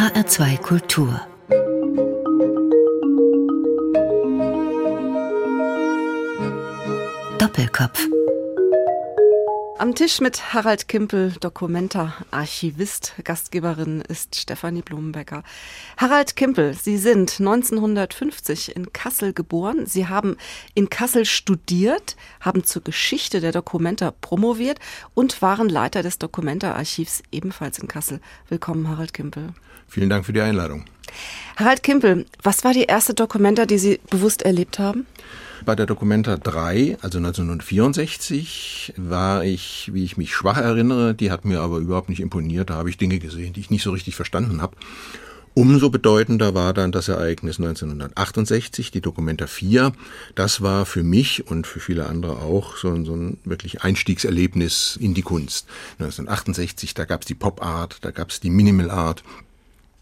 HR2 Kultur Doppelkopf am Tisch mit Harald Kimpel, Dokumenta, Archivist. Gastgeberin ist Stefanie Blumenbecker. Harald Kimpel, Sie sind 1950 in Kassel geboren. Sie haben in Kassel studiert, haben zur Geschichte der Dokumenta promoviert und waren Leiter des Dokumenta-Archivs ebenfalls in Kassel. Willkommen, Harald Kimpel. Vielen Dank für die Einladung. Harald Kimpel, was war die erste Dokumenta, die Sie bewusst erlebt haben? Bei der Documenta 3, also 1964, war ich, wie ich mich schwach erinnere, die hat mir aber überhaupt nicht imponiert. Da habe ich Dinge gesehen, die ich nicht so richtig verstanden habe. Umso bedeutender war dann das Ereignis 1968, die Documenta 4. Das war für mich und für viele andere auch so ein, so ein wirklich Einstiegserlebnis in die Kunst. 1968, da gab es die Pop Art, da gab es die Minimal Art,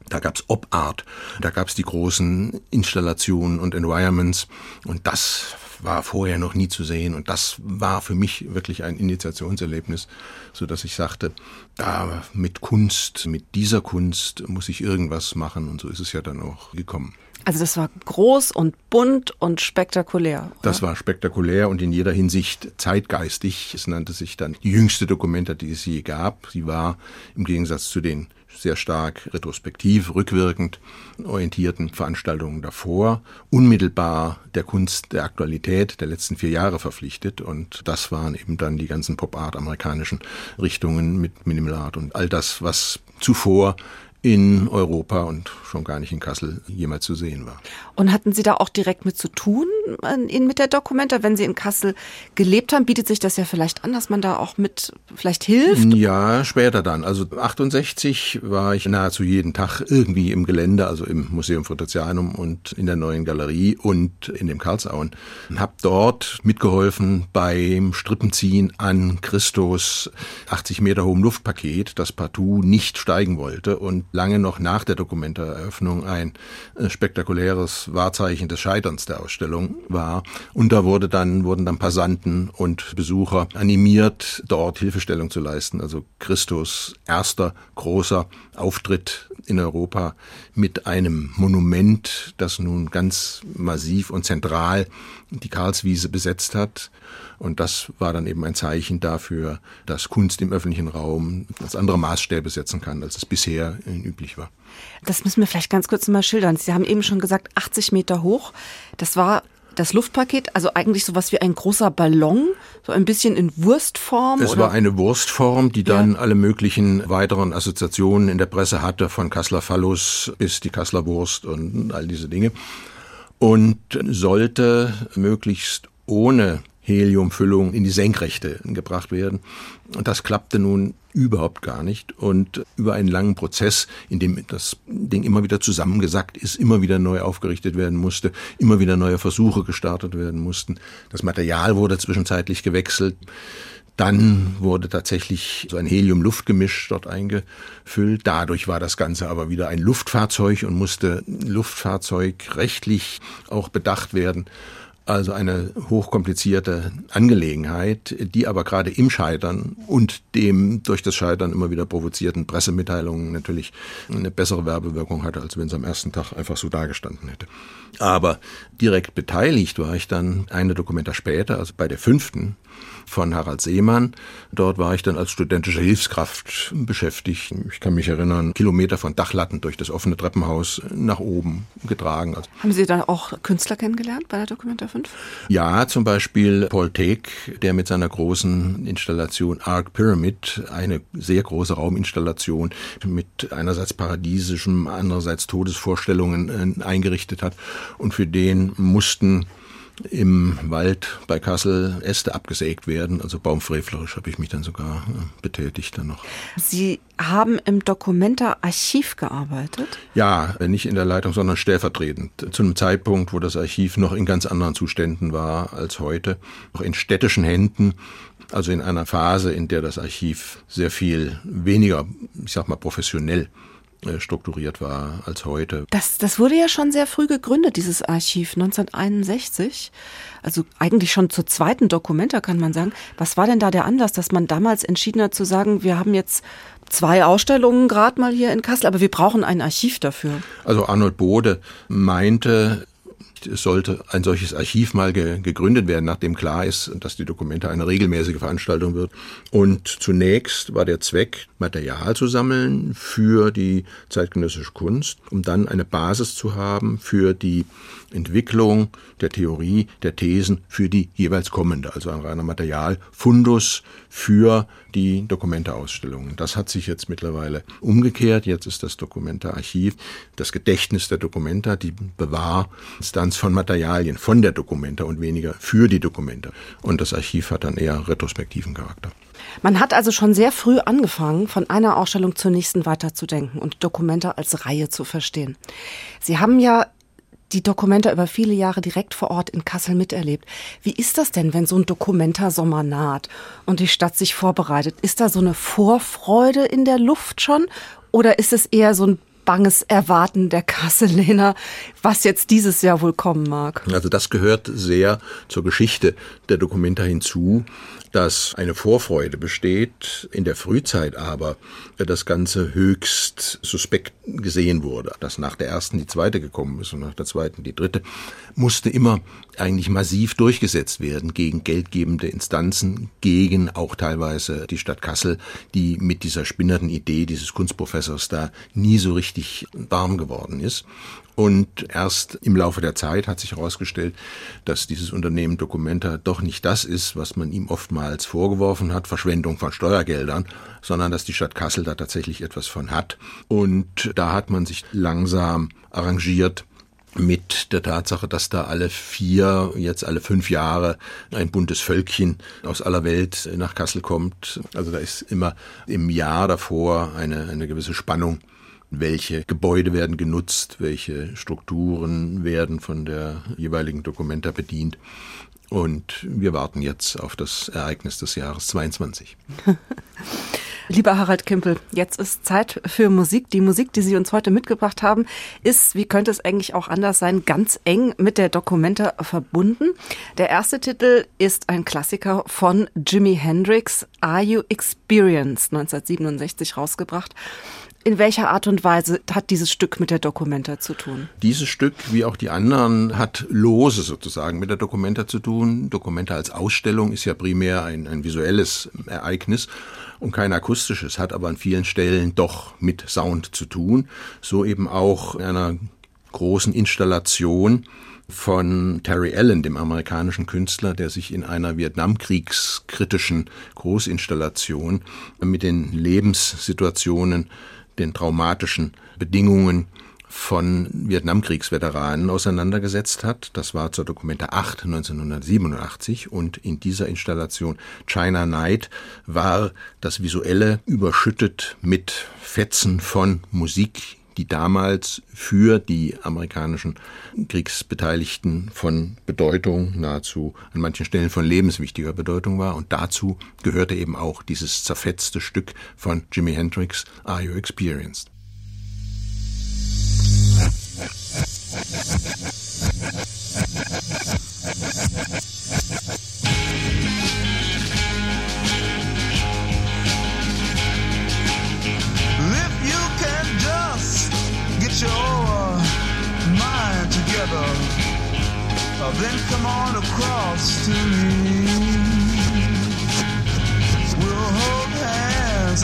da gab's Op-Art, da gab's die großen Installationen und Environments und das war vorher noch nie zu sehen und das war für mich wirklich ein Initiationserlebnis, so dass ich sagte, da mit Kunst, mit dieser Kunst muss ich irgendwas machen und so ist es ja dann auch gekommen. Also das war groß und bunt und spektakulär. Oder? Das war spektakulär und in jeder Hinsicht zeitgeistig. Es nannte sich dann die jüngste Dokumenta, die es je gab. Sie war im Gegensatz zu den sehr stark retrospektiv, rückwirkend orientierten Veranstaltungen davor, unmittelbar der Kunst der Aktualität der letzten vier Jahre verpflichtet. Und das waren eben dann die ganzen Pop-Art amerikanischen Richtungen mit Minimal Art und all das, was zuvor in Europa und schon gar nicht in Kassel jemals zu sehen war. Und hatten Sie da auch direkt mit zu tun in, mit der Dokumenta? Wenn Sie in Kassel gelebt haben, bietet sich das ja vielleicht an, dass man da auch mit vielleicht hilft? Ja, später dann. Also 68 war ich nahezu jeden Tag irgendwie im Gelände, also im Museum Frutizianum und in der neuen Galerie und in dem Karlsauen. Und habe dort mitgeholfen beim Strippenziehen an Christus 80 Meter hohem Luftpaket, das partout nicht steigen wollte und lange noch nach der Dokumenteröffnung ein äh, spektakuläres Wahrzeichen des Scheiterns der Ausstellung war. Und da wurde dann, wurden dann Passanten und Besucher animiert, dort Hilfestellung zu leisten. Also Christus erster großer Auftritt in Europa mit einem Monument, das nun ganz massiv und zentral die Karlswiese besetzt hat. Und das war dann eben ein Zeichen dafür, dass Kunst im öffentlichen Raum als andere Maßstäbe setzen kann, als es bisher üblich war. Das müssen wir vielleicht ganz kurz mal schildern. Sie haben eben schon gesagt, 80 Meter hoch. Das war das Luftpaket, also eigentlich sowas wie ein großer Ballon, so ein bisschen in Wurstform? Es oder? war eine Wurstform, die dann ja. alle möglichen weiteren Assoziationen in der Presse hatte, von Kassler Phallus bis die Kassler Wurst und all diese Dinge. Und sollte möglichst ohne Heliumfüllung in die Senkrechte gebracht werden. Und das klappte nun überhaupt gar nicht. Und über einen langen Prozess, in dem das Ding immer wieder zusammengesackt ist, immer wieder neu aufgerichtet werden musste, immer wieder neue Versuche gestartet werden mussten. Das Material wurde zwischenzeitlich gewechselt. Dann wurde tatsächlich so ein Helium-Luft-Gemisch dort eingefüllt. Dadurch war das Ganze aber wieder ein Luftfahrzeug und musste luftfahrzeugrechtlich auch bedacht werden. Also eine hochkomplizierte Angelegenheit, die aber gerade im Scheitern und dem durch das Scheitern immer wieder provozierten Pressemitteilungen natürlich eine bessere Werbewirkung hatte, als wenn es am ersten Tag einfach so dagestanden hätte. Aber direkt beteiligt war ich dann eine Dokumenta später, also bei der fünften, von Harald Seemann. Dort war ich dann als studentische Hilfskraft beschäftigt. Ich kann mich erinnern, Kilometer von Dachlatten durch das offene Treppenhaus nach oben getragen. Also Haben Sie dann auch Künstler kennengelernt bei der Documenta 5? Ja, zum Beispiel Paul Teek, der mit seiner großen Installation Arc Pyramid, eine sehr große Rauminstallation mit einerseits paradiesischem, andererseits Todesvorstellungen äh, eingerichtet hat. Und für den mussten im Wald bei Kassel Äste abgesägt werden. Also baumfrevlerisch habe ich mich dann sogar äh, betätigt dann noch. Sie haben im Dokumenta-Archiv gearbeitet? Ja, nicht in der Leitung, sondern stellvertretend. Zu einem Zeitpunkt, wo das Archiv noch in ganz anderen Zuständen war als heute. Noch in städtischen Händen. Also in einer Phase, in der das Archiv sehr viel weniger, ich sag mal, professionell äh, strukturiert war als heute. Das, das wurde ja schon sehr früh gegründet, dieses Archiv, 1961. Also eigentlich schon zur zweiten Dokumenta, kann man sagen. Was war denn da der Anlass, dass man damals entschieden hat zu sagen, wir haben jetzt zwei Ausstellungen gerade mal hier in Kassel, aber wir brauchen ein Archiv dafür. Also Arnold Bode meinte, sollte ein solches Archiv mal ge gegründet werden, nachdem klar ist, dass die Dokumente eine regelmäßige Veranstaltung wird. Und zunächst war der Zweck, Material zu sammeln für die zeitgenössische Kunst, um dann eine Basis zu haben für die Entwicklung der Theorie, der Thesen für die jeweils kommende, also ein reiner Materialfundus für die Dokumenteausstellungen. Das hat sich jetzt mittlerweile umgekehrt. Jetzt ist das Dokumentearchiv das Gedächtnis der Dokumenta, die Bewahrinstanz von Materialien von der Dokumenta und weniger für die Dokumente. Und das Archiv hat dann eher retrospektiven Charakter. Man hat also schon sehr früh angefangen, von einer Ausstellung zur nächsten weiterzudenken und Dokumente als Reihe zu verstehen. Sie haben ja die Dokumenta über viele Jahre direkt vor Ort in Kassel miterlebt. Wie ist das denn, wenn so ein Dokumenta-Sommer naht und die Stadt sich vorbereitet? Ist da so eine Vorfreude in der Luft schon? Oder ist es eher so ein banges Erwarten der Kasseler, was jetzt dieses Jahr wohl kommen mag? Also das gehört sehr zur Geschichte der Dokumenta hinzu dass eine Vorfreude besteht, in der Frühzeit aber das Ganze höchst suspekt gesehen wurde. Dass nach der ersten die zweite gekommen ist und nach der zweiten die dritte, musste immer eigentlich massiv durchgesetzt werden gegen geldgebende Instanzen, gegen auch teilweise die Stadt Kassel, die mit dieser spinnerten Idee dieses Kunstprofessors da nie so richtig warm geworden ist. Und erst im Laufe der Zeit hat sich herausgestellt, dass dieses Unternehmen Documenta doch nicht das ist, was man ihm oftmals vorgeworfen hat, Verschwendung von Steuergeldern, sondern dass die Stadt Kassel da tatsächlich etwas von hat. Und da hat man sich langsam arrangiert, mit der Tatsache, dass da alle vier, jetzt alle fünf Jahre ein buntes Völkchen aus aller Welt nach Kassel kommt. Also da ist immer im Jahr davor eine, eine gewisse Spannung welche Gebäude werden genutzt, welche Strukturen werden von der jeweiligen Dokumenta bedient. Und wir warten jetzt auf das Ereignis des Jahres 22. Lieber Harald Kimpel, jetzt ist Zeit für Musik. Die Musik, die Sie uns heute mitgebracht haben, ist, wie könnte es eigentlich auch anders sein, ganz eng mit der Dokumenta verbunden. Der erste Titel ist ein Klassiker von Jimi Hendrix, Are You Experienced, 1967 rausgebracht. In welcher Art und Weise hat dieses Stück mit der Dokumenta zu tun? Dieses Stück, wie auch die anderen, hat lose sozusagen mit der Dokumenta zu tun. Dokumenta als Ausstellung ist ja primär ein, ein visuelles Ereignis und kein akustisches, hat aber an vielen Stellen doch mit Sound zu tun. So eben auch einer großen Installation von Terry Allen, dem amerikanischen Künstler, der sich in einer Vietnamkriegskritischen Großinstallation mit den Lebenssituationen den traumatischen Bedingungen von Vietnamkriegsveteranen auseinandergesetzt hat. Das war zur Dokumente 8 1987 und in dieser Installation China Night war das Visuelle überschüttet mit Fetzen von Musik, die damals für die amerikanischen Kriegsbeteiligten von Bedeutung, nahezu an manchen Stellen von lebenswichtiger Bedeutung war. Und dazu gehörte eben auch dieses zerfetzte Stück von Jimi Hendrix, Are You Experienced?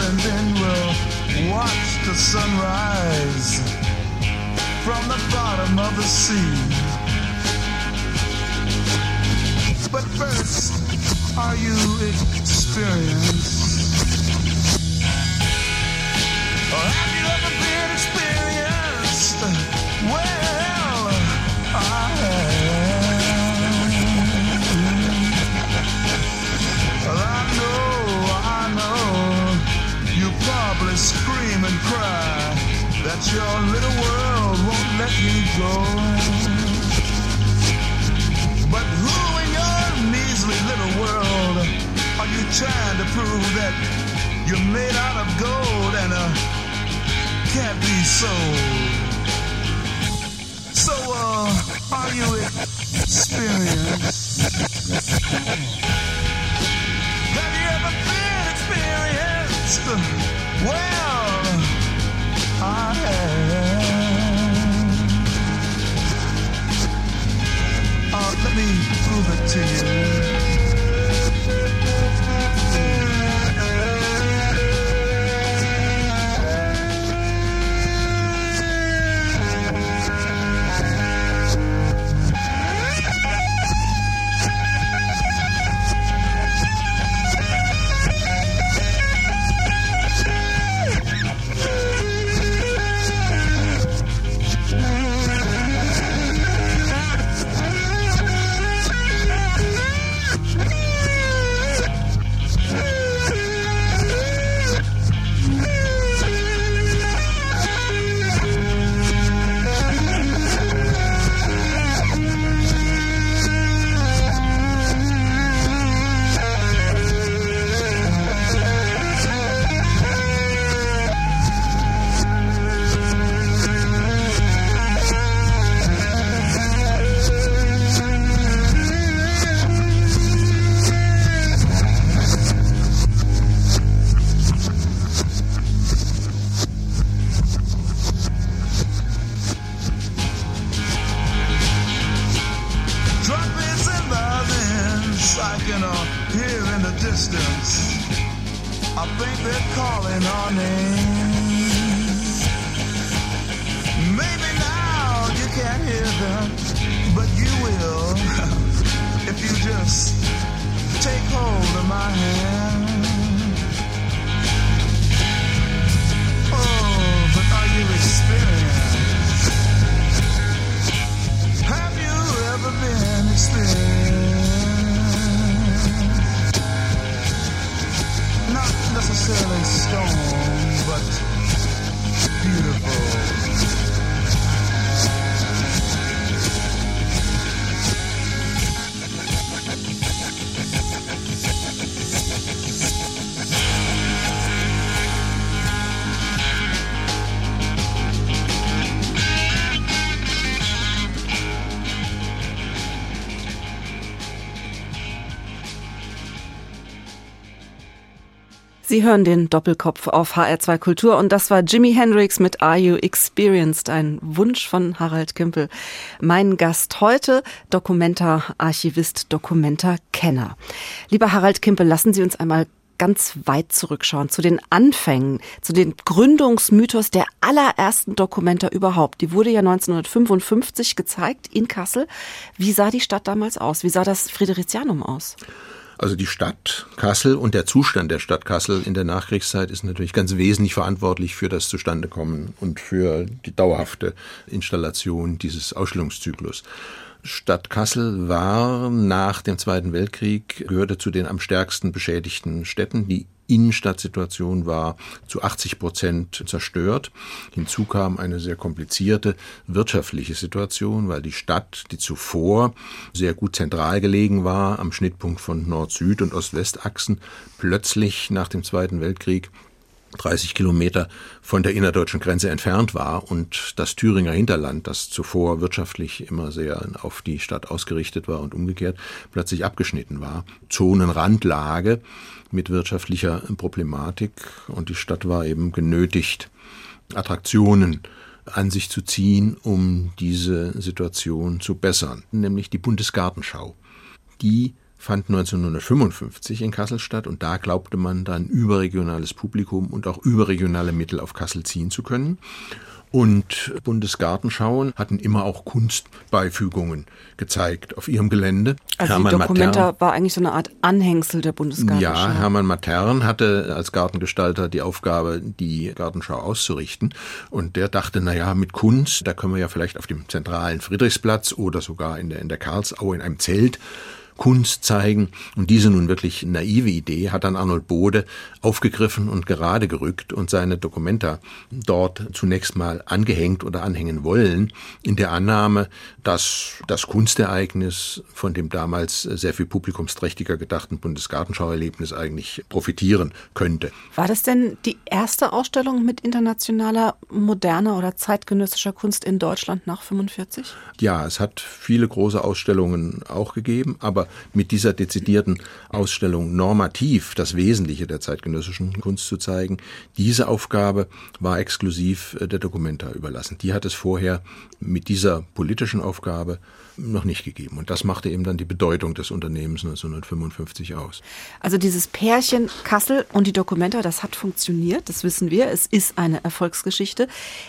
And then we'll watch the sunrise from the bottom of the sea. But first, are you experienced? Or have you ever been experienced? Well, I Well, I know, I know, you probably scream and cry that your little world But who in your measly little world are you trying to prove that you're made out of gold and uh, can't be sold? So, uh, are you experienced? Have you ever been experienced? Well, Let me prove it to you. I think they're calling our names. Maybe now you can't hear them, but you will if you just take hold of my hand. Oh, but are you experienced? Have you ever been experienced? necessarily stone. Sie hören den Doppelkopf auf HR2 Kultur und das war Jimi Hendrix mit Are You Experienced? Ein Wunsch von Harald Kimpel. Mein Gast heute, Dokumenta-Archivist, Dokumenta-Kenner. Lieber Harald Kimpel, lassen Sie uns einmal ganz weit zurückschauen, zu den Anfängen, zu den Gründungsmythos der allerersten Dokumenta überhaupt. Die wurde ja 1955 gezeigt in Kassel. Wie sah die Stadt damals aus? Wie sah das Fridericianum aus? Also die Stadt Kassel und der Zustand der Stadt Kassel in der Nachkriegszeit ist natürlich ganz wesentlich verantwortlich für das Zustandekommen und für die dauerhafte Installation dieses Ausstellungszyklus. Stadt Kassel war nach dem Zweiten Weltkrieg, gehörte zu den am stärksten beschädigten Städten. Die Innenstadtsituation war zu 80 Prozent zerstört. Hinzu kam eine sehr komplizierte wirtschaftliche Situation, weil die Stadt, die zuvor sehr gut zentral gelegen war, am Schnittpunkt von Nord-Süd- und Ost-West-Achsen, plötzlich nach dem Zweiten Weltkrieg 30 Kilometer von der innerdeutschen Grenze entfernt war und das Thüringer Hinterland, das zuvor wirtschaftlich immer sehr auf die Stadt ausgerichtet war und umgekehrt, plötzlich abgeschnitten war. Zonenrandlage mit wirtschaftlicher Problematik und die Stadt war eben genötigt, Attraktionen an sich zu ziehen, um diese Situation zu bessern, nämlich die Bundesgartenschau. Die fand 1955 in Kassel statt und da glaubte man dann überregionales Publikum und auch überregionale Mittel auf Kassel ziehen zu können. Und Bundesgartenschauen hatten immer auch Kunstbeifügungen gezeigt auf ihrem Gelände. Also Hermann die Dokumenta Matern, war eigentlich so eine Art Anhängsel der Bundesgartenschau. Ja, Hermann Matern hatte als Gartengestalter die Aufgabe, die Gartenschau auszurichten. Und der dachte, na ja, mit Kunst, da können wir ja vielleicht auf dem zentralen Friedrichsplatz oder sogar in der, in der Karlsau in einem Zelt Kunst zeigen. Und diese nun wirklich naive Idee hat dann Arnold Bode aufgegriffen und gerade gerückt und seine Dokumenta dort zunächst mal angehängt oder anhängen wollen, in der Annahme, dass das Kunstereignis von dem damals sehr viel publikumsträchtiger gedachten Bundesgartenschauerlebnis eigentlich profitieren könnte. War das denn die erste Ausstellung mit internationaler, moderner oder zeitgenössischer Kunst in Deutschland nach 45? Ja, es hat viele große Ausstellungen auch gegeben, aber mit dieser dezidierten Ausstellung normativ das Wesentliche der zeitgenössischen Kunst zu zeigen, diese Aufgabe war exklusiv äh, der Documenta überlassen. Die hat es vorher mit dieser politischen Aufgabe noch nicht gegeben. Und das machte eben dann die Bedeutung des Unternehmens 1955 aus. Also dieses Pärchen Kassel und die Documenta, das hat funktioniert, das wissen wir. Es ist eine Erfolgsgeschichte.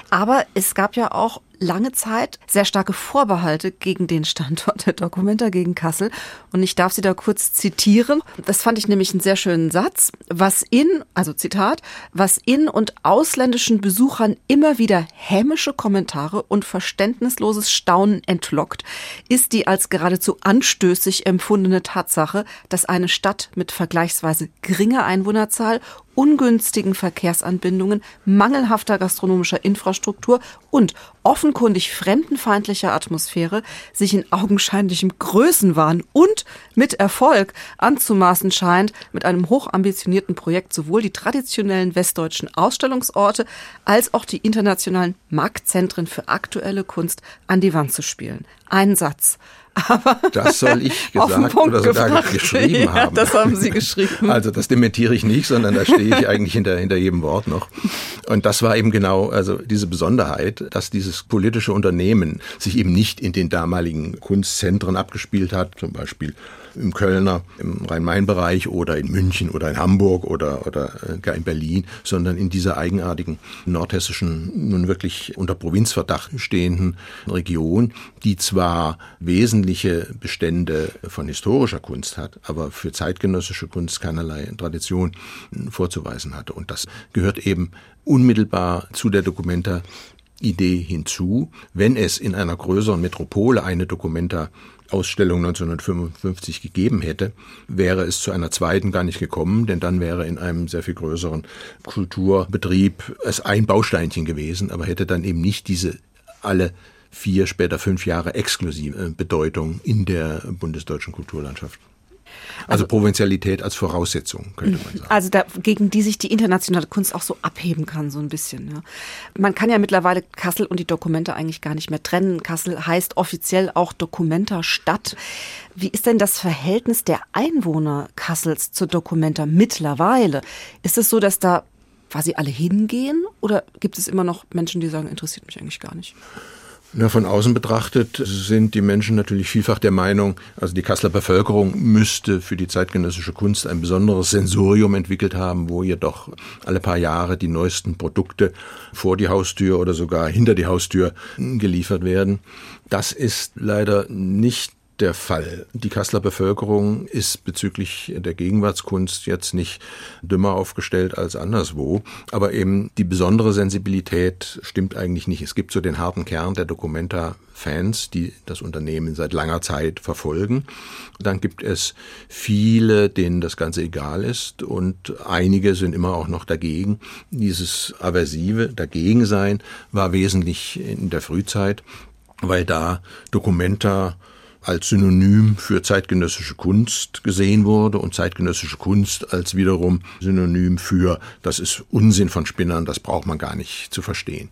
Aber es gab ja auch lange Zeit sehr starke Vorbehalte gegen den Standort der Documenta gegen Kassel. Und ich darf Sie da kurz zitieren. Das fand ich nämlich einen sehr schönen Satz. Was in, also Zitat, was in und ausländischen Besuchern immer wieder hämische Kommentare und verständnisloses Staunen entlockt, ist die als geradezu anstößig empfundene Tatsache, dass eine Stadt mit vergleichsweise geringer Einwohnerzahl ungünstigen Verkehrsanbindungen, mangelhafter gastronomischer Infrastruktur und offenkundig fremdenfeindlicher Atmosphäre sich in augenscheinlichem Größenwahn und mit Erfolg anzumaßen scheint, mit einem hochambitionierten Projekt sowohl die traditionellen westdeutschen Ausstellungsorte als auch die internationalen Marktzentren für aktuelle Kunst an die Wand zu spielen. Ein Satz. Aber das soll ich gesagt oder sogar gebracht. geschrieben ja, haben. Das haben Sie geschrieben. Also das dementiere ich nicht, sondern da stehe ich eigentlich hinter, hinter jedem Wort noch. Und das war eben genau also diese Besonderheit, dass dieses politische Unternehmen sich eben nicht in den damaligen Kunstzentren abgespielt hat, zum Beispiel im Kölner, im Rhein-Main-Bereich oder in München oder in Hamburg oder, oder äh, gar in Berlin, sondern in dieser eigenartigen nordhessischen, nun wirklich unter Provinzverdacht stehenden Region, die zwar wesentliche Bestände von historischer Kunst hat, aber für zeitgenössische Kunst keinerlei Tradition vorzuweisen hatte. Und das gehört eben unmittelbar zu der Dokumenta Idee hinzu, wenn es in einer größeren Metropole eine Dokumenta Ausstellung 1955 gegeben hätte, wäre es zu einer zweiten gar nicht gekommen, denn dann wäre in einem sehr viel größeren Kulturbetrieb es ein Bausteinchen gewesen, aber hätte dann eben nicht diese alle vier, später fünf Jahre exklusive Bedeutung in der bundesdeutschen Kulturlandschaft. Also, also Provinzialität als Voraussetzung, könnte man sagen. Also da, gegen die sich die internationale Kunst auch so abheben kann, so ein bisschen. Ja. Man kann ja mittlerweile Kassel und die Dokumente eigentlich gar nicht mehr trennen. Kassel heißt offiziell auch Dokumentarstadt. Wie ist denn das Verhältnis der Einwohner Kassels zur Dokumenta mittlerweile? Ist es so, dass da quasi alle hingehen oder gibt es immer noch Menschen, die sagen, interessiert mich eigentlich gar nicht? Na, von außen betrachtet sind die Menschen natürlich vielfach der Meinung, also die Kasseler Bevölkerung müsste für die zeitgenössische Kunst ein besonderes Sensorium entwickelt haben, wo ihr doch alle paar Jahre die neuesten Produkte vor die Haustür oder sogar hinter die Haustür geliefert werden. Das ist leider nicht der Fall. Die Kasseler Bevölkerung ist bezüglich der Gegenwartskunst jetzt nicht dümmer aufgestellt als anderswo, aber eben die besondere Sensibilität stimmt eigentlich nicht. Es gibt so den harten Kern der Documenta-Fans, die das Unternehmen seit langer Zeit verfolgen. Dann gibt es viele, denen das Ganze egal ist und einige sind immer auch noch dagegen. Dieses aversive Dagegensein war wesentlich in der Frühzeit, weil da Documenta als Synonym für zeitgenössische Kunst gesehen wurde und zeitgenössische Kunst als wiederum Synonym für das ist Unsinn von Spinnern, das braucht man gar nicht zu verstehen.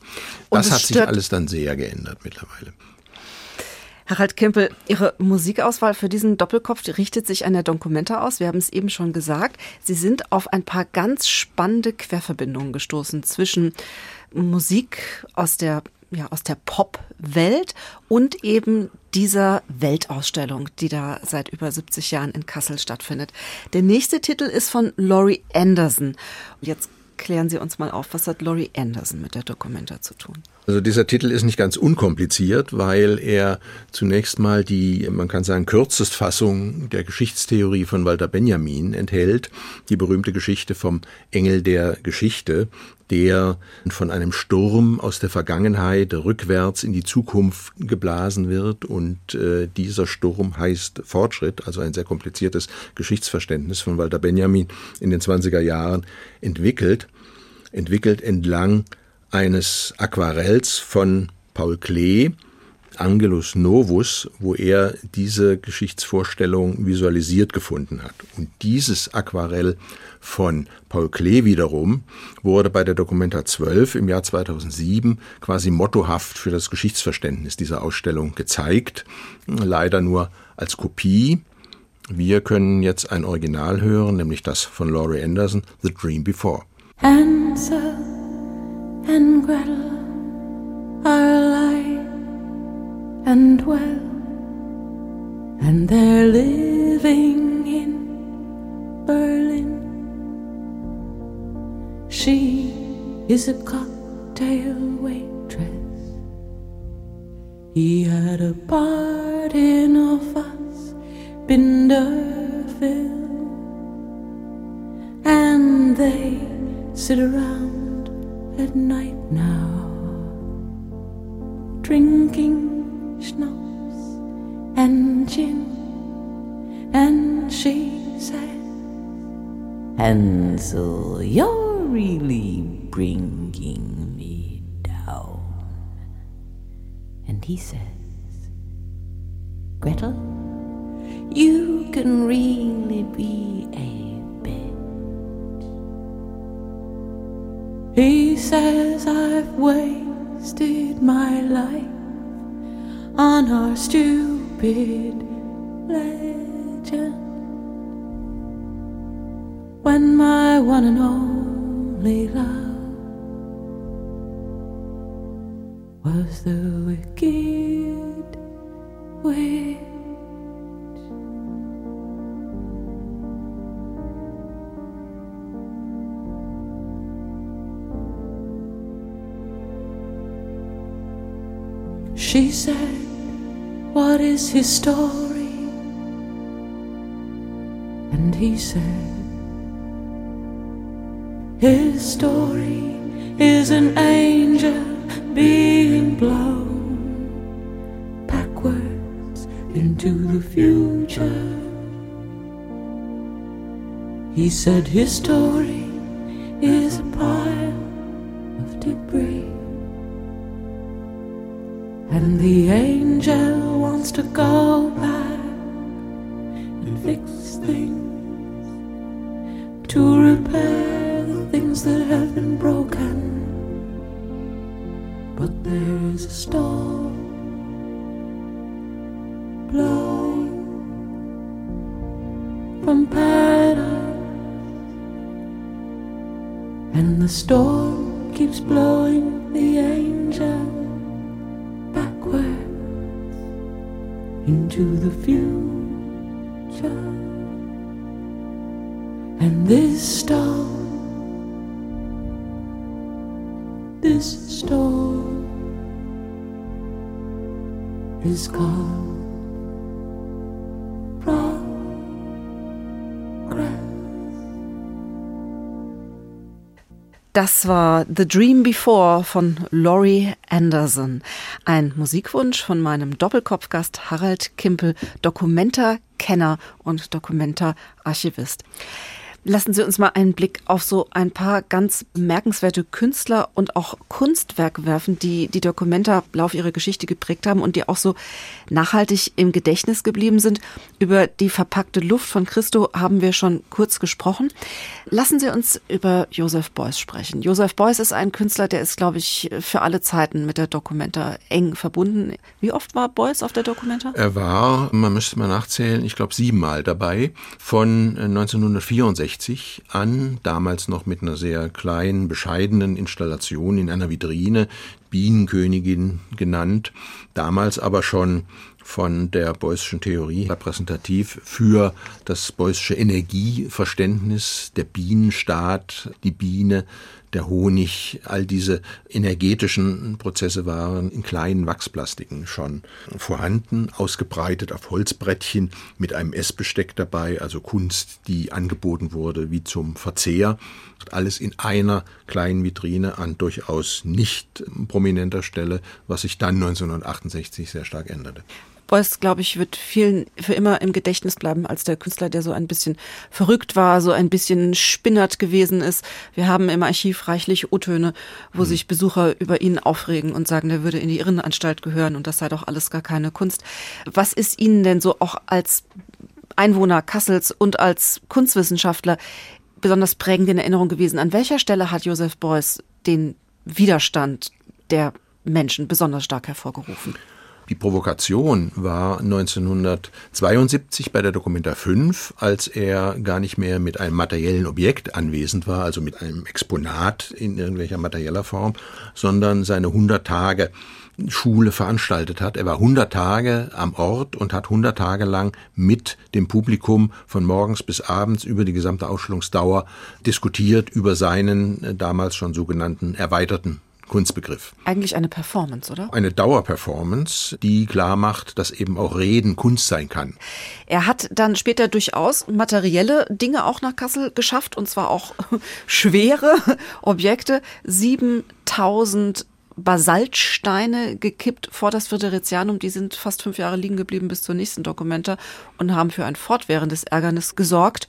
Das hat sich alles dann sehr geändert mittlerweile. Harald Kempel, Ihre Musikauswahl für diesen Doppelkopf richtet sich an der Documenta aus. Wir haben es eben schon gesagt. Sie sind auf ein paar ganz spannende Querverbindungen gestoßen zwischen Musik aus der ja, aus der Pop-Welt und eben dieser Weltausstellung, die da seit über 70 Jahren in Kassel stattfindet. Der nächste Titel ist von Laurie Anderson. Jetzt klären Sie uns mal auf, was hat Laurie Anderson mit der Dokumenta zu tun? Also dieser Titel ist nicht ganz unkompliziert, weil er zunächst mal die, man kann sagen, Kürzestfassung der Geschichtstheorie von Walter Benjamin enthält, die berühmte Geschichte vom Engel der Geschichte, der von einem Sturm aus der Vergangenheit rückwärts in die Zukunft geblasen wird. Und äh, dieser Sturm heißt Fortschritt, also ein sehr kompliziertes Geschichtsverständnis von Walter Benjamin in den 20er Jahren entwickelt, entwickelt entlang eines Aquarells von Paul Klee, Angelus Novus, wo er diese Geschichtsvorstellung visualisiert gefunden hat. Und dieses Aquarell von Paul Klee wiederum wurde bei der Dokumenta 12 im Jahr 2007 quasi mottohaft für das Geschichtsverständnis dieser Ausstellung gezeigt, leider nur als Kopie. Wir können jetzt ein Original hören, nämlich das von Laurie Anderson, The Dream Before. Answer and Gretel are alive and well, and they're living in Berlin. She is a cocktail waitress. He had a part in a fuss, Binderville, and they sit around at night now, drinking schnapps and gin, and she says, Hansel, you're really bringing me down. And he says, Gretel, you can really be a He says I've wasted my life on our stupid legend. When my one and only love was the wicked witch. She said, What is his story? And he said, His story is an angel being blown backwards into the future. He said, His story Das war The Dream Before von Laurie Anderson. Ein Musikwunsch von meinem Doppelkopfgast Harald Kimpel, Dokumenta-Kenner und Dokumenta-Archivist. Lassen Sie uns mal einen Blick auf so ein paar ganz bemerkenswerte Künstler und auch Kunstwerke werfen, die die Dokumenta Lauf ihrer Geschichte geprägt haben und die auch so nachhaltig im Gedächtnis geblieben sind. Über die verpackte Luft von Christo haben wir schon kurz gesprochen. Lassen Sie uns über Joseph Beuys sprechen. Joseph Beuys ist ein Künstler, der ist, glaube ich, für alle Zeiten mit der Dokumenta eng verbunden. Wie oft war Beuys auf der Dokumenta? Er war, man müsste mal nachzählen, ich glaube siebenmal dabei, von 1964 1960 an, damals noch mit einer sehr kleinen, bescheidenen Installation in einer Vitrine, Bienenkönigin genannt, damals aber schon von der Beuysschen Theorie repräsentativ für das Beuysche Energieverständnis, der Bienenstaat, die Biene, der Honig, all diese energetischen Prozesse waren in kleinen Wachsplastiken schon vorhanden, ausgebreitet auf Holzbrettchen mit einem Essbesteck dabei, also Kunst, die angeboten wurde wie zum Verzehr. Alles in einer kleinen Vitrine an durchaus nicht prominenter Stelle, was sich dann 1968 sehr stark änderte. Beuys, glaube ich, wird vielen für immer im Gedächtnis bleiben als der Künstler, der so ein bisschen verrückt war, so ein bisschen spinnert gewesen ist. Wir haben im Archiv reichlich O-Töne, wo mhm. sich Besucher über ihn aufregen und sagen, der würde in die Irrenanstalt gehören und das sei doch alles gar keine Kunst. Was ist Ihnen denn so auch als Einwohner Kassels und als Kunstwissenschaftler besonders prägend in Erinnerung gewesen? An welcher Stelle hat Josef Beuys den Widerstand der Menschen besonders stark hervorgerufen? Die Provokation war 1972 bei der Dokumenta 5, als er gar nicht mehr mit einem materiellen Objekt anwesend war, also mit einem Exponat in irgendwelcher materieller Form, sondern seine 100 Tage Schule veranstaltet hat. Er war 100 Tage am Ort und hat 100 Tage lang mit dem Publikum von morgens bis abends über die gesamte Ausstellungsdauer diskutiert über seinen äh, damals schon sogenannten erweiterten Kunstbegriff. Eigentlich eine Performance, oder? Eine Dauerperformance, die klar macht, dass eben auch Reden Kunst sein kann. Er hat dann später durchaus materielle Dinge auch nach Kassel geschafft, und zwar auch schwere Objekte. 7000 Basaltsteine gekippt vor das Fridericianum. Die sind fast fünf Jahre liegen geblieben bis zur nächsten Dokumenta und haben für ein fortwährendes Ärgernis gesorgt.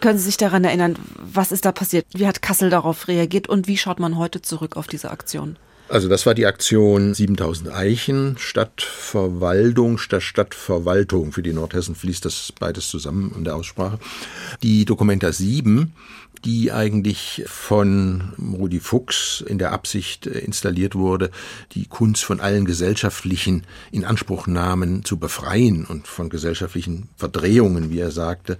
Können Sie sich daran erinnern, was ist da passiert? Wie hat Kassel darauf reagiert und wie schaut man heute zurück auf diese Aktion? Also das war die Aktion 7000 Eichen, Stadtverwaltung statt Stadtverwaltung. Für die Nordhessen fließt das beides zusammen in der Aussprache. Die Dokumenta 7 die eigentlich von Rudi Fuchs in der Absicht äh, installiert wurde, die Kunst von allen gesellschaftlichen Inanspruchnahmen zu befreien und von gesellschaftlichen Verdrehungen, wie er sagte,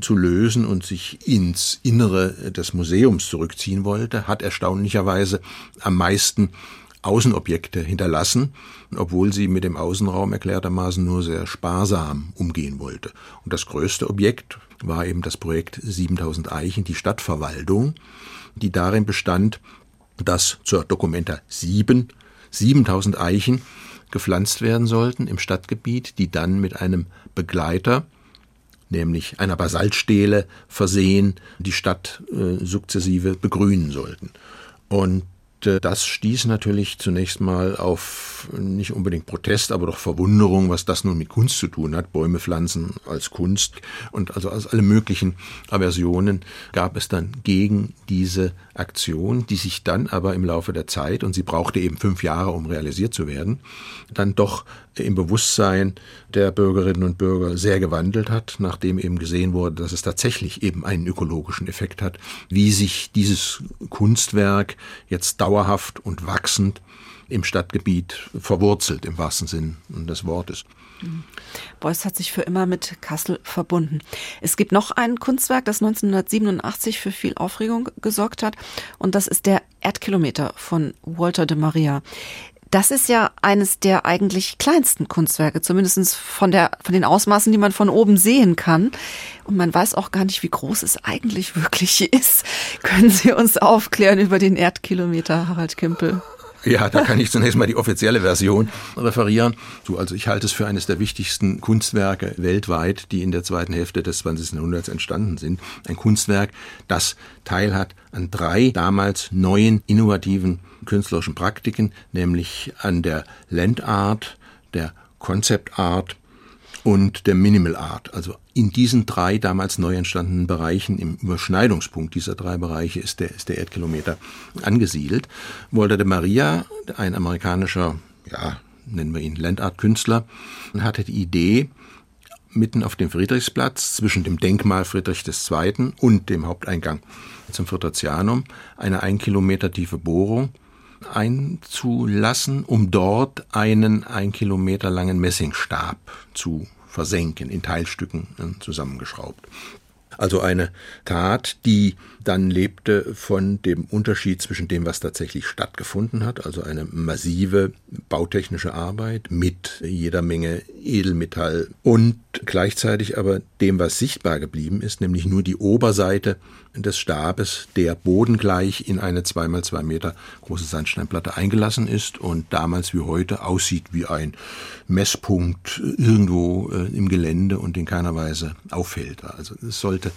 zu lösen und sich ins Innere des Museums zurückziehen wollte, hat erstaunlicherweise am meisten Außenobjekte hinterlassen, obwohl sie mit dem Außenraum erklärtermaßen nur sehr sparsam umgehen wollte. Und das größte Objekt war eben das Projekt 7000 Eichen, die Stadtverwaltung, die darin bestand, dass zur Dokumenta 7 7000 Eichen gepflanzt werden sollten im Stadtgebiet, die dann mit einem Begleiter, nämlich einer Basaltstele versehen, die Stadt äh, sukzessive begrünen sollten. Und das stieß natürlich zunächst mal auf nicht unbedingt Protest, aber doch Verwunderung, was das nun mit Kunst zu tun hat. Bäume pflanzen als Kunst und also aus alle möglichen Aversionen gab es dann gegen diese Aktion, die sich dann aber im Laufe der Zeit, und sie brauchte eben fünf Jahre, um realisiert zu werden, dann doch im Bewusstsein der Bürgerinnen und Bürger sehr gewandelt hat, nachdem eben gesehen wurde, dass es tatsächlich eben einen ökologischen Effekt hat, wie sich dieses Kunstwerk jetzt dauerhaft und wachsend im Stadtgebiet verwurzelt, im wahrsten Sinn des Wortes. Beuys hat sich für immer mit Kassel verbunden. Es gibt noch ein Kunstwerk, das 1987 für viel Aufregung gesorgt hat, und das ist der Erdkilometer von Walter de Maria. Das ist ja eines der eigentlich kleinsten Kunstwerke, zumindest von, der, von den Ausmaßen, die man von oben sehen kann. Und man weiß auch gar nicht, wie groß es eigentlich wirklich ist. Können Sie uns aufklären über den Erdkilometer, Harald Kimpel? Ja, da kann ich zunächst mal die offizielle Version referieren. So, also ich halte es für eines der wichtigsten Kunstwerke weltweit, die in der zweiten Hälfte des 20. Jahrhunderts entstanden sind. Ein Kunstwerk, das teilhat an drei damals neuen, innovativen künstlerischen Praktiken, nämlich an der Landart, der Concept Art und der Minimal Art. Also in diesen drei damals neu entstandenen Bereichen, im Überschneidungspunkt dieser drei Bereiche ist der, ist der Erdkilometer angesiedelt. Walter de Maria, ein amerikanischer, ja, nennen wir ihn Landart-Künstler, hatte die Idee, mitten auf dem Friedrichsplatz zwischen dem Denkmal Friedrich II. und dem Haupteingang zum Friderzianum eine ein Kilometer tiefe Bohrung einzulassen, um dort einen ein Kilometer langen Messingstab zu versenken, in Teilstücken äh, zusammengeschraubt. Also eine Tat, die dann lebte von dem Unterschied zwischen dem, was tatsächlich stattgefunden hat, also eine massive bautechnische Arbeit mit jeder Menge Edelmetall und gleichzeitig aber dem, was sichtbar geblieben ist, nämlich nur die Oberseite des Stabes, der bodengleich in eine zweimal zwei Meter große Sandsteinplatte eingelassen ist und damals wie heute aussieht wie ein Messpunkt irgendwo äh, im Gelände und in keiner Weise auffällt. Also es sollte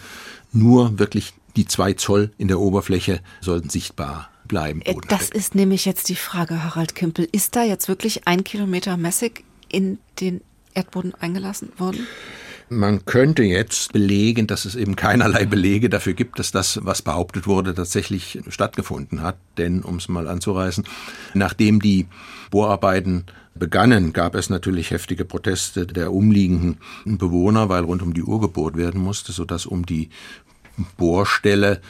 nur wirklich die zwei Zoll in der Oberfläche sollten sichtbar bleiben. Äh, das ist nämlich jetzt die Frage, Harald Kimpel. Ist da jetzt wirklich ein Kilometer Messing in den Erdboden eingelassen worden? Man könnte jetzt belegen, dass es eben keinerlei Belege dafür gibt, dass das, was behauptet wurde, tatsächlich stattgefunden hat. Denn, um es mal anzureißen, nachdem die Bohrarbeiten begannen, gab es natürlich heftige Proteste der umliegenden Bewohner, weil rund um die Uhr gebohrt werden musste, sodass um die Bohrstelle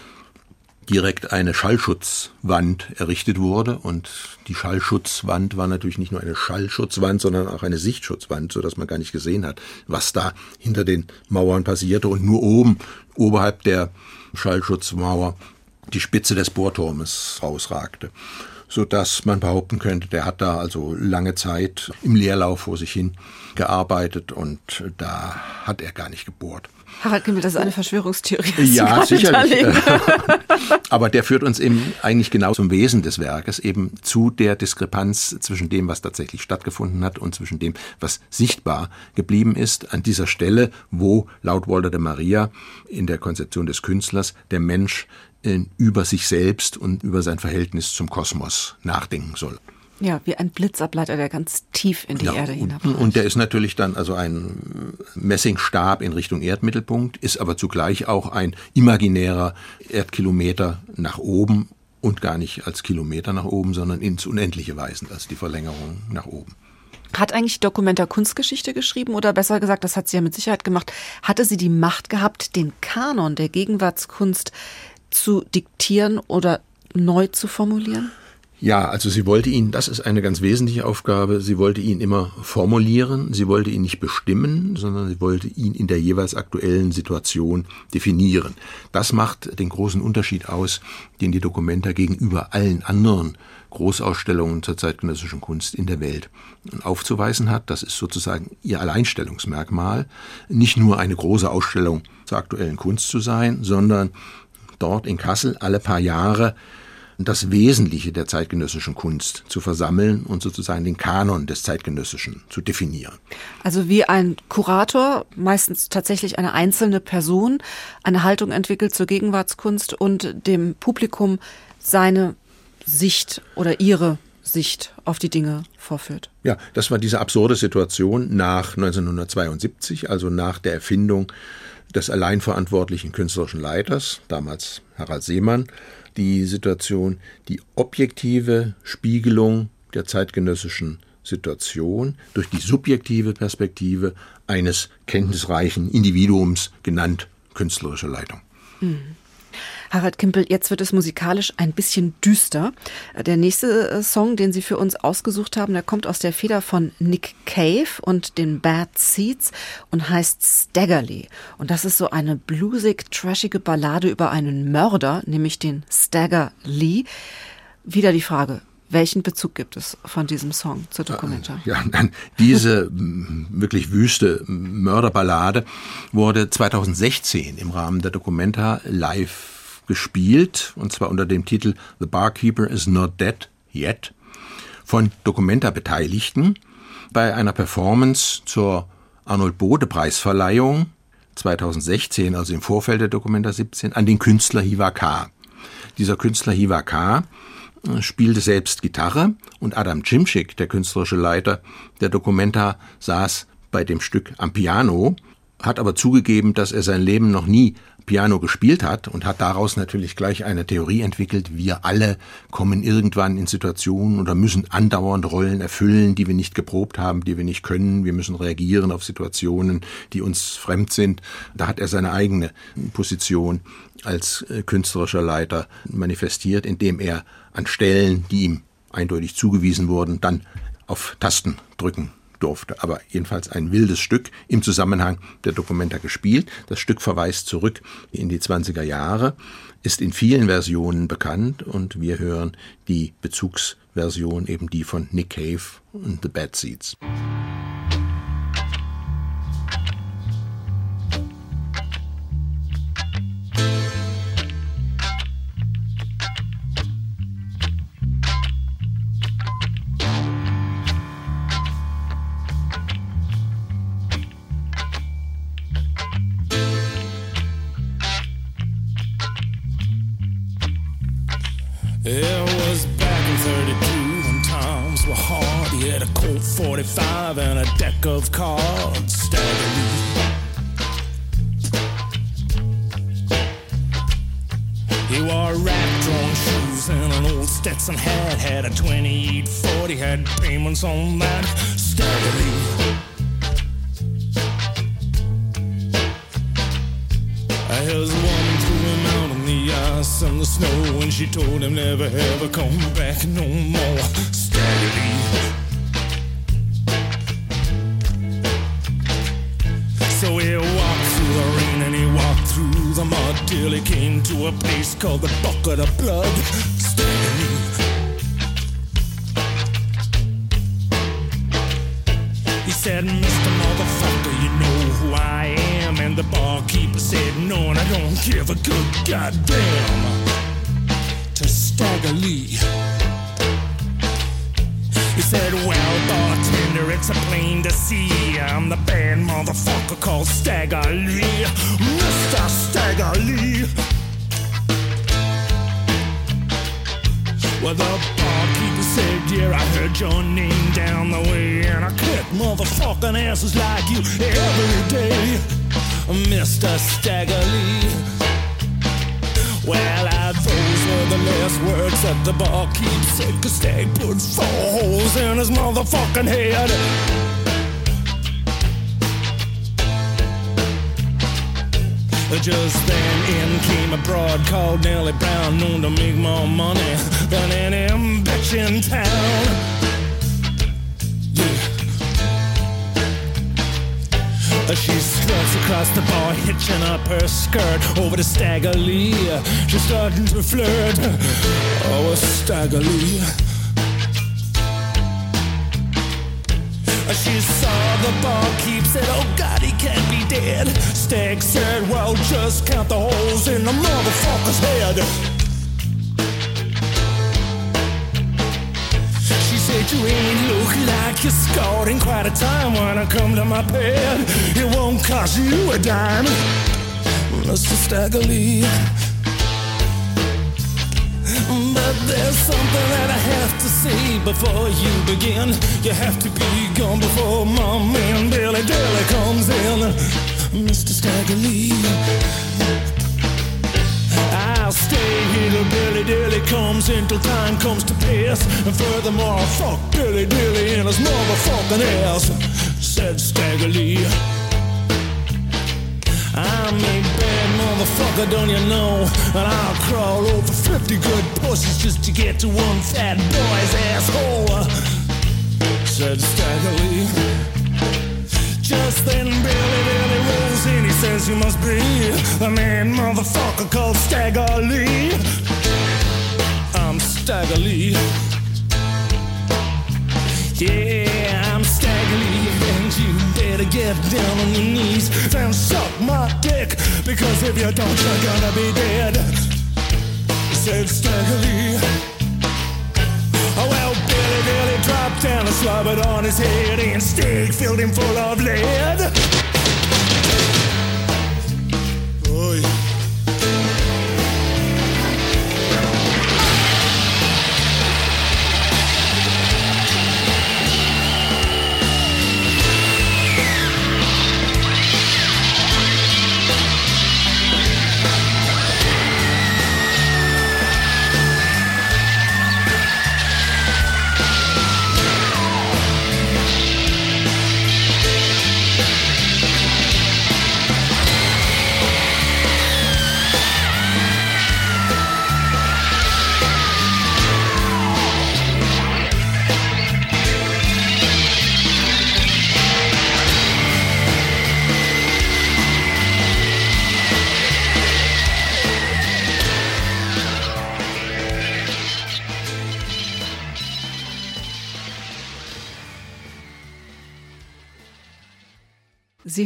direkt eine Schallschutzwand errichtet wurde. Und die Schallschutzwand war natürlich nicht nur eine Schallschutzwand, sondern auch eine Sichtschutzwand, so dass man gar nicht gesehen hat, was da hinter den Mauern passierte. Und nur oben oberhalb der Schallschutzmauer die Spitze des Bohrturmes rausragte. So dass man behaupten könnte, der hat da also lange Zeit im Leerlauf vor sich hin gearbeitet und da hat er gar nicht gebohrt. Harald Gimmel, das ist eine Verschwörungstheorie. Ja, sicherlich. Aber der führt uns eben eigentlich genau zum Wesen des Werkes, eben zu der Diskrepanz zwischen dem, was tatsächlich stattgefunden hat und zwischen dem, was sichtbar geblieben ist, an dieser Stelle, wo laut Walter de Maria in der Konzeption des Künstlers der Mensch äh, über sich selbst und über sein Verhältnis zum Kosmos nachdenken soll. Ja, wie ein Blitzableiter, der ganz tief in die ja, Erde hinab. Und der ist natürlich dann also ein Messingstab in Richtung Erdmittelpunkt, ist aber zugleich auch ein imaginärer Erdkilometer nach oben und gar nicht als Kilometer nach oben, sondern ins Unendliche weisend, als die Verlängerung nach oben. Hat eigentlich Dokumenta Kunstgeschichte geschrieben oder besser gesagt, das hat sie ja mit Sicherheit gemacht, hatte sie die Macht gehabt, den Kanon der Gegenwartskunst zu diktieren oder neu zu formulieren? Ja, also sie wollte ihn, das ist eine ganz wesentliche Aufgabe, sie wollte ihn immer formulieren, sie wollte ihn nicht bestimmen, sondern sie wollte ihn in der jeweils aktuellen Situation definieren. Das macht den großen Unterschied aus, den die Dokumenta gegenüber allen anderen Großausstellungen zur zeitgenössischen Kunst in der Welt aufzuweisen hat. Das ist sozusagen ihr Alleinstellungsmerkmal, nicht nur eine große Ausstellung zur aktuellen Kunst zu sein, sondern dort in Kassel alle paar Jahre das Wesentliche der zeitgenössischen Kunst zu versammeln und sozusagen den Kanon des Zeitgenössischen zu definieren. Also wie ein Kurator, meistens tatsächlich eine einzelne Person, eine Haltung entwickelt zur Gegenwartskunst und dem Publikum seine Sicht oder ihre Sicht auf die Dinge vorführt. Ja, das war diese absurde Situation nach 1972, also nach der Erfindung des alleinverantwortlichen künstlerischen Leiters, damals Harald Seemann, die Situation, die objektive Spiegelung der zeitgenössischen Situation durch die subjektive Perspektive eines kenntnisreichen Individuums, genannt künstlerische Leitung. Mhm. Harald Kimpel, jetzt wird es musikalisch ein bisschen düster. Der nächste äh, Song, den Sie für uns ausgesucht haben, der kommt aus der Feder von Nick Cave und den Bad Seeds und heißt Staggerly. Und das ist so eine bluesig, trashige Ballade über einen Mörder, nämlich den Stagger Lee. Wieder die Frage, welchen Bezug gibt es von diesem Song zur Dokumenta? Ja, diese wirklich wüste Mörderballade wurde 2016 im Rahmen der Dokumenta live gespielt, und zwar unter dem Titel The Barkeeper is not dead yet, von Documenta-Beteiligten bei einer Performance zur Arnold Bode Preisverleihung 2016, also im Vorfeld der Documenta 17, an den Künstler Hiva K. Dieser Künstler Hiva K. Spielte selbst Gitarre und Adam Cimcik, der künstlerische Leiter der Documenta, saß bei dem Stück am Piano, hat aber zugegeben, dass er sein Leben noch nie Piano gespielt hat und hat daraus natürlich gleich eine Theorie entwickelt. Wir alle kommen irgendwann in Situationen oder müssen andauernd Rollen erfüllen, die wir nicht geprobt haben, die wir nicht können. Wir müssen reagieren auf Situationen, die uns fremd sind. Da hat er seine eigene Position als äh, künstlerischer Leiter manifestiert, indem er an Stellen, die ihm eindeutig zugewiesen wurden, dann auf Tasten drücken durfte. Aber jedenfalls ein wildes Stück im Zusammenhang der Dokumenta gespielt. Das Stück verweist zurück in die 20er Jahre, ist in vielen Versionen bekannt und wir hören die Bezugsversion, eben die von Nick Cave und The Bad Seeds. 45 and a deck of cards. Staggerly. He wore wrap drawn shoes and an old Stetson hat. Had a 2840, had payments on that. Staggerly. His woman threw him out on the ice and the snow, and she told him never ever come back no more. Staggerly. Till he came to a place called the Bucket of Blood. Staggerly. He said, Mr. Motherfucker, you know who I am. And the barkeeper said, No, and I don't give a good goddamn. To Stagger Lee. He said, Well, bartender, it's a plain to see. I'm the bad motherfucker called Stagger Lee. Mr. Stagger Lee. Well, the barkeeper said, Yeah, I heard your name down the way, and I kick motherfucking asses like you every day, Mr. Staggerly. Well, I, those were the last words that the barkeep said, cause Stag put four holes in his motherfucking head. Just then in came a broad called Nellie Brown, known to make more money than any bitch in town. Across the bar, hitching up her skirt over the Stagger. She's starting to flirt. Oh, Stagger Lee. She saw the barkeep, said, Oh God, he can't be dead. Stag said, Well, just count the holes in the motherfucker's head. She You ain't look like you scored in quite a time when I come to my bed. It won't cost you a dime, Mr. Staggerly. But there's something that I have to say before you begin. You have to be gone before my man Billy Dilly comes in. Mr. Staggerly. I'll stay here till Billy Dilly comes until time comes to pass. And furthermore, I'll fuck Billy Dilly in his motherfucking ass, said Staggerly. I'm a bad motherfucker, don't you know? And I'll crawl over 50 good pussies just to get to one fat boy's asshole. Said Stagger Lee. Just then Billy Billy rolls in, he says you must be the man motherfucker called Stagger Lee. I'm Stagger Lee. Yeah, I'm Stagger Lee, and you better get down on your knees and suck my dick, because if you don't, you're gonna be dead. Said Stagger Lee. Oh, well, Billy dropped down and slobbered on his head, and Stig filled him full of lead.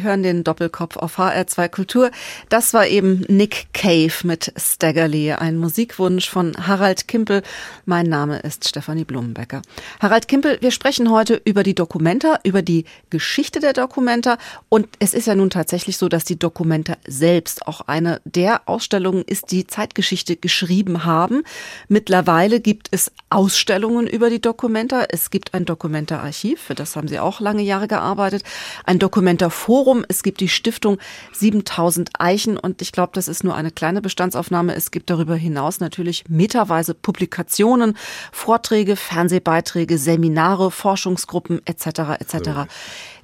Hören den Doppelkopf auf HR2 Kultur. Das war eben Nick Cave mit Staggerly, ein Musikwunsch von Harald Kimpel. Mein Name ist Stefanie Blumenbecker. Harald Kimpel, wir sprechen heute über die Dokumenta, über die Geschichte der Dokumenta. Und es ist ja nun tatsächlich so, dass die Dokumenta selbst auch eine der Ausstellungen ist, die Zeitgeschichte geschrieben haben. Mittlerweile gibt es Ausstellungen über die Dokumenta. Es gibt ein Dokumenta-Archiv, für das haben Sie auch lange Jahre gearbeitet. Ein Dokumenta-Forum. Es gibt die Stiftung 7000 Eichen und ich glaube, das ist nur eine kleine Bestandsaufnahme. Es gibt darüber hinaus natürlich meterweise Publikationen, Vorträge, Fernsehbeiträge, Seminare, Forschungsgruppen etc. etc.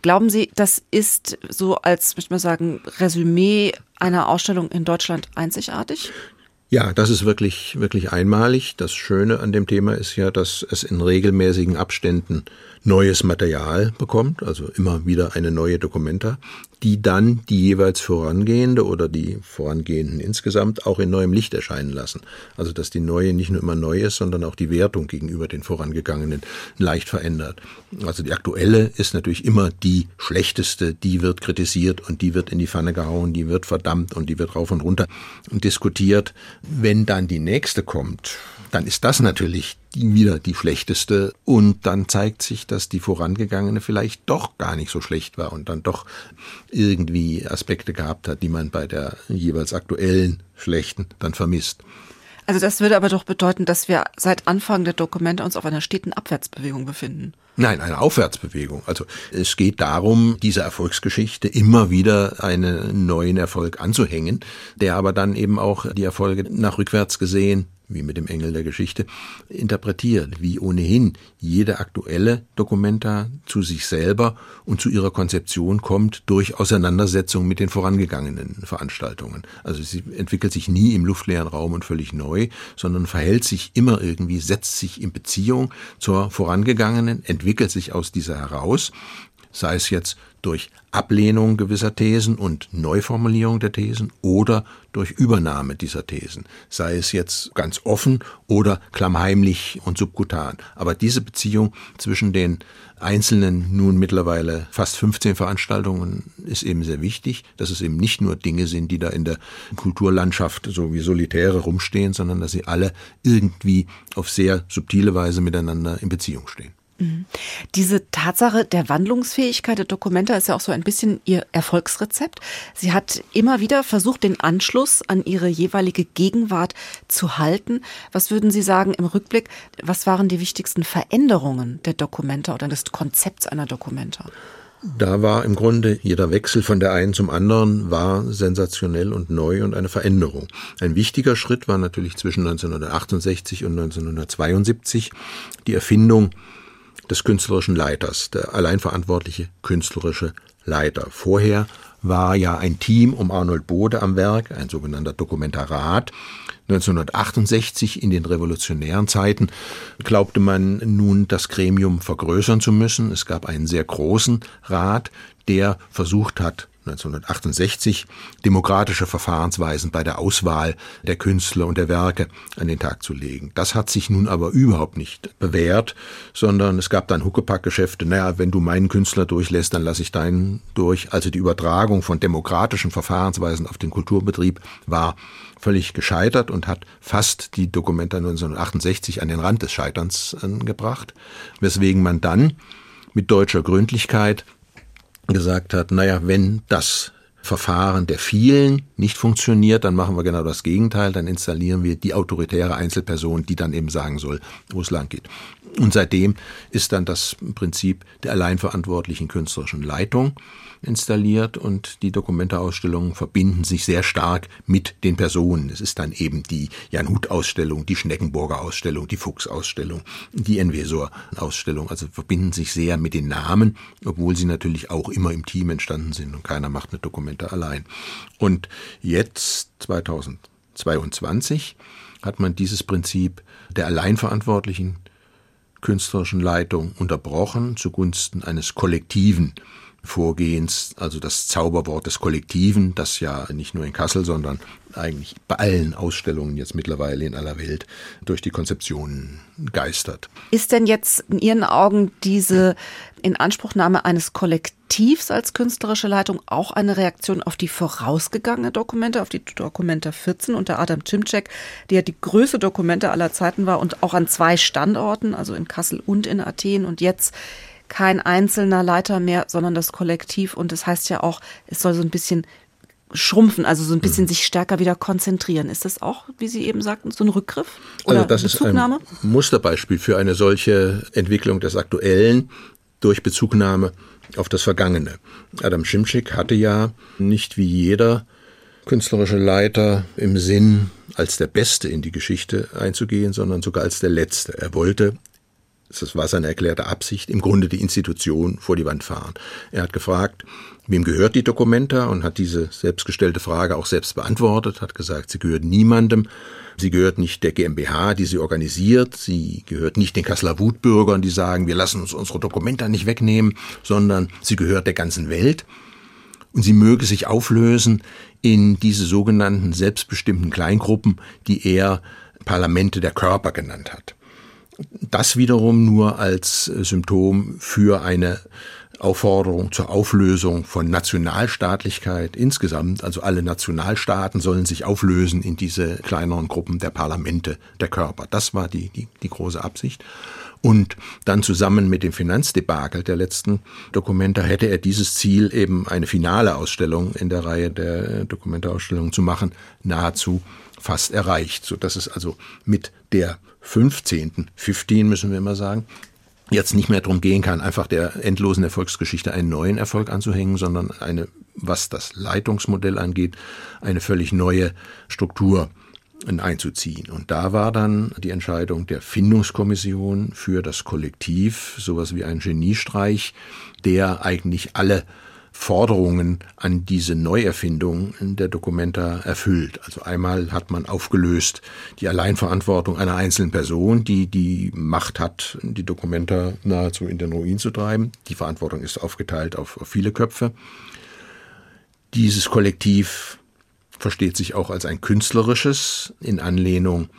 Glauben Sie, das ist so als, möchte man sagen, Resümee einer Ausstellung in Deutschland einzigartig? Ja, das ist wirklich, wirklich einmalig. Das Schöne an dem Thema ist ja, dass es in regelmäßigen Abständen neues Material bekommt, also immer wieder eine neue Dokumenta, die dann die jeweils vorangehende oder die vorangehenden insgesamt auch in neuem Licht erscheinen lassen. Also dass die neue nicht nur immer neu ist, sondern auch die Wertung gegenüber den vorangegangenen leicht verändert. Also die aktuelle ist natürlich immer die schlechteste, die wird kritisiert und die wird in die Pfanne gehauen, die wird verdammt und die wird rauf und runter diskutiert. Wenn dann die nächste kommt, dann ist das natürlich wieder die schlechteste und dann zeigt sich, dass die vorangegangene vielleicht doch gar nicht so schlecht war und dann doch irgendwie Aspekte gehabt hat, die man bei der jeweils aktuellen schlechten dann vermisst. Also das würde aber doch bedeuten, dass wir seit Anfang der Dokumente uns auf einer steten Abwärtsbewegung befinden. Nein, eine Aufwärtsbewegung. Also es geht darum, dieser Erfolgsgeschichte immer wieder einen neuen Erfolg anzuhängen, der aber dann eben auch die Erfolge nach rückwärts gesehen wie mit dem Engel der Geschichte, interpretiert, wie ohnehin jede aktuelle Dokumenta zu sich selber und zu ihrer Konzeption kommt durch Auseinandersetzung mit den vorangegangenen Veranstaltungen. Also sie entwickelt sich nie im luftleeren Raum und völlig neu, sondern verhält sich immer irgendwie, setzt sich in Beziehung zur vorangegangenen, entwickelt sich aus dieser heraus sei es jetzt durch Ablehnung gewisser Thesen und Neuformulierung der Thesen oder durch Übernahme dieser Thesen, sei es jetzt ganz offen oder klammheimlich und subkutan. Aber diese Beziehung zwischen den einzelnen nun mittlerweile fast 15 Veranstaltungen ist eben sehr wichtig, dass es eben nicht nur Dinge sind, die da in der Kulturlandschaft so wie Solitäre rumstehen, sondern dass sie alle irgendwie auf sehr subtile Weise miteinander in Beziehung stehen. Diese Tatsache der Wandlungsfähigkeit der Dokumente ist ja auch so ein bisschen ihr Erfolgsrezept. Sie hat immer wieder versucht, den Anschluss an ihre jeweilige Gegenwart zu halten. Was würden Sie sagen im Rückblick? Was waren die wichtigsten Veränderungen der Dokumente oder des Konzepts einer Dokumenta? Da war im Grunde jeder Wechsel von der einen zum anderen war sensationell und neu und eine Veränderung. Ein wichtiger Schritt war natürlich zwischen 1968 und 1972 die Erfindung des künstlerischen Leiters, der alleinverantwortliche künstlerische Leiter. Vorher war ja ein Team um Arnold Bode am Werk, ein sogenannter Dokumentarat. 1968 in den revolutionären Zeiten glaubte man nun das Gremium vergrößern zu müssen. Es gab einen sehr großen Rat, der versucht hat, 1968 demokratische Verfahrensweisen bei der Auswahl der Künstler und der Werke an den Tag zu legen. Das hat sich nun aber überhaupt nicht bewährt, sondern es gab dann Huckepackgeschäfte. Naja, wenn du meinen Künstler durchlässt, dann lasse ich deinen durch. Also die Übertragung von demokratischen Verfahrensweisen auf den Kulturbetrieb war völlig gescheitert und hat fast die Dokumente 1968 an den Rand des Scheiterns äh, gebracht, weswegen man dann mit deutscher Gründlichkeit gesagt hat, naja, wenn das Verfahren der vielen nicht funktioniert, dann machen wir genau das Gegenteil, dann installieren wir die autoritäre Einzelperson, die dann eben sagen soll, wo es lang geht. Und seitdem ist dann das Prinzip der alleinverantwortlichen künstlerischen Leitung installiert und die Dokumenteausstellungen verbinden sich sehr stark mit den Personen. Es ist dann eben die Jan Hut Ausstellung, die Schneckenburger Ausstellung, die Fuchs Ausstellung, die Envesor Ausstellung, also verbinden sich sehr mit den Namen, obwohl sie natürlich auch immer im Team entstanden sind und keiner macht eine Dokumente allein. Und jetzt 2022 hat man dieses Prinzip der alleinverantwortlichen künstlerischen Leitung unterbrochen zugunsten eines kollektiven Vorgehens, also das Zauberwort des Kollektiven, das ja nicht nur in Kassel, sondern eigentlich bei allen Ausstellungen jetzt mittlerweile in aller Welt durch die Konzeptionen geistert. Ist denn jetzt in Ihren Augen diese Inanspruchnahme eines Kollektivs als künstlerische Leitung auch eine Reaktion auf die vorausgegangene Dokumente, auf die Dokumenta 14 unter Adam Cimcek, die ja die größte Dokumente aller Zeiten war und auch an zwei Standorten, also in Kassel und in Athen und jetzt kein einzelner Leiter mehr, sondern das Kollektiv. Und das heißt ja auch, es soll so ein bisschen schrumpfen, also so ein bisschen mhm. sich stärker wieder konzentrieren. Ist das auch, wie Sie eben sagten, so ein Rückgriff oder also das Bezugnahme? ist ein Musterbeispiel für eine solche Entwicklung des Aktuellen durch Bezugnahme auf das Vergangene. Adam Schimschick hatte ja nicht wie jeder künstlerische Leiter im Sinn, als der Beste in die Geschichte einzugehen, sondern sogar als der Letzte. Er wollte das war seine erklärte Absicht, im Grunde die Institution vor die Wand fahren. Er hat gefragt, wem gehört die Dokumenta und hat diese selbstgestellte Frage auch selbst beantwortet, hat gesagt, sie gehört niemandem. Sie gehört nicht der GmbH, die sie organisiert. Sie gehört nicht den Kasseler Wutbürgern, die sagen, wir lassen uns unsere Dokumenta nicht wegnehmen, sondern sie gehört der ganzen Welt. Und sie möge sich auflösen in diese sogenannten selbstbestimmten Kleingruppen, die er Parlamente der Körper genannt hat. Das wiederum nur als Symptom für eine Aufforderung zur Auflösung von Nationalstaatlichkeit insgesamt. Also alle Nationalstaaten sollen sich auflösen in diese kleineren Gruppen der Parlamente, der Körper. Das war die, die, die große Absicht. Und dann zusammen mit dem Finanzdebakel der letzten Dokumente hätte er dieses Ziel, eben eine finale Ausstellung in der Reihe der Dokumenteausstellungen zu machen, nahezu fast erreicht, so dass es also mit der 15. 15 müssen wir immer sagen, jetzt nicht mehr darum gehen kann, einfach der endlosen Erfolgsgeschichte einen neuen Erfolg anzuhängen, sondern eine, was das Leitungsmodell angeht, eine völlig neue Struktur einzuziehen. Und da war dann die Entscheidung der Findungskommission für das Kollektiv, sowas wie ein Geniestreich, der eigentlich alle Forderungen an diese Neuerfindung der Dokumenta erfüllt. Also einmal hat man aufgelöst die Alleinverantwortung einer einzelnen Person, die die Macht hat, die Dokumenta nahezu in den Ruin zu treiben. Die Verantwortung ist aufgeteilt auf, auf viele Köpfe. Dieses Kollektiv versteht sich auch als ein künstlerisches in Anlehnung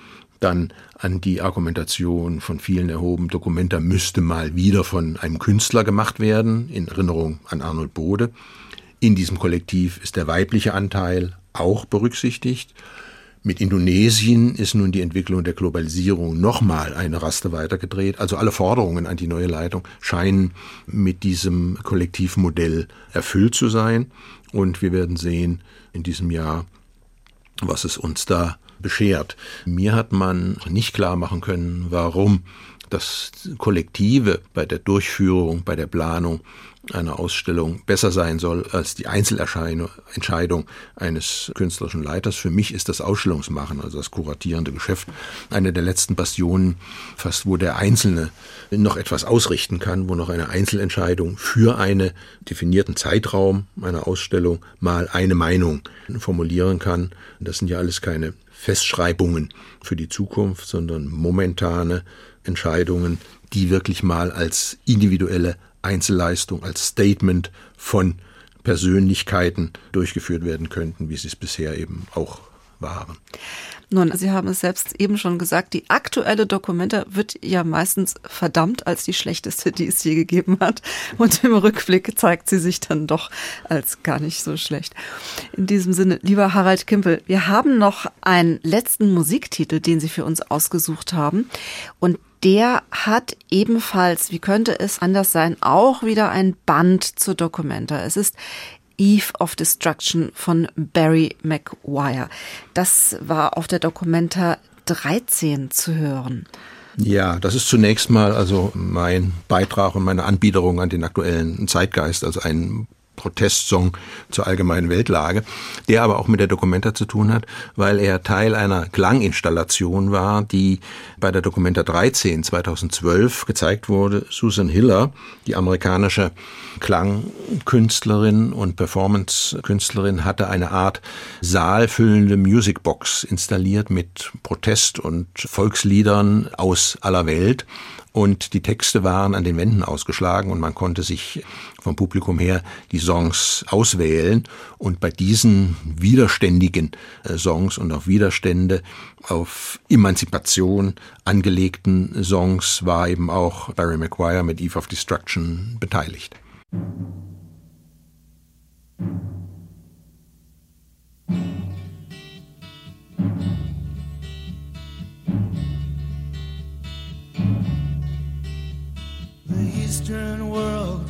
dann an die Argumentation von vielen erhoben, Dokumenta müsste mal wieder von einem Künstler gemacht werden, in Erinnerung an Arnold Bode. In diesem Kollektiv ist der weibliche Anteil auch berücksichtigt. Mit Indonesien ist nun die Entwicklung der Globalisierung nochmal eine Raste weitergedreht. Also alle Forderungen an die neue Leitung scheinen mit diesem Kollektivmodell erfüllt zu sein. Und wir werden sehen in diesem Jahr, was es uns da beschert. Mir hat man nicht klar machen können, warum das Kollektive bei der Durchführung, bei der Planung einer Ausstellung besser sein soll als die Einzelentscheidung eines künstlerischen Leiters. Für mich ist das Ausstellungsmachen, also das kuratierende Geschäft, eine der letzten Bastionen, fast wo der Einzelne noch etwas ausrichten kann, wo noch eine Einzelentscheidung für einen definierten Zeitraum einer Ausstellung mal eine Meinung formulieren kann. Das sind ja alles keine Festschreibungen für die Zukunft, sondern momentane Entscheidungen, die wirklich mal als individuelle Einzelleistung, als Statement von Persönlichkeiten durchgeführt werden könnten, wie sie es bisher eben auch waren. Nun, Sie haben es selbst eben schon gesagt, die aktuelle Dokumenta wird ja meistens verdammt als die schlechteste, die es je gegeben hat. Und im Rückblick zeigt sie sich dann doch als gar nicht so schlecht. In diesem Sinne, lieber Harald Kimpel, wir haben noch einen letzten Musiktitel, den Sie für uns ausgesucht haben. Und der hat ebenfalls, wie könnte es anders sein, auch wieder ein Band zur Dokumenta. Es ist Eve of Destruction von Barry McGuire. Das war auf der Dokumenta 13 zu hören. Ja, das ist zunächst mal also mein Beitrag und meine Anbiederung an den aktuellen Zeitgeist, also ein Protestsong zur allgemeinen Weltlage, der aber auch mit der Documenta zu tun hat, weil er Teil einer Klanginstallation war, die bei der Documenta 13 2012 gezeigt wurde. Susan Hiller, die amerikanische Klangkünstlerin und Performancekünstlerin, hatte eine Art saalfüllende Musicbox installiert mit Protest- und Volksliedern aus aller Welt und die Texte waren an den Wänden ausgeschlagen und man konnte sich vom Publikum her die Songs auswählen und bei diesen widerständigen äh, Songs und auf Widerstände, auf Emanzipation angelegten Songs war eben auch Barry McGuire mit Eve of Destruction beteiligt. Eastern world,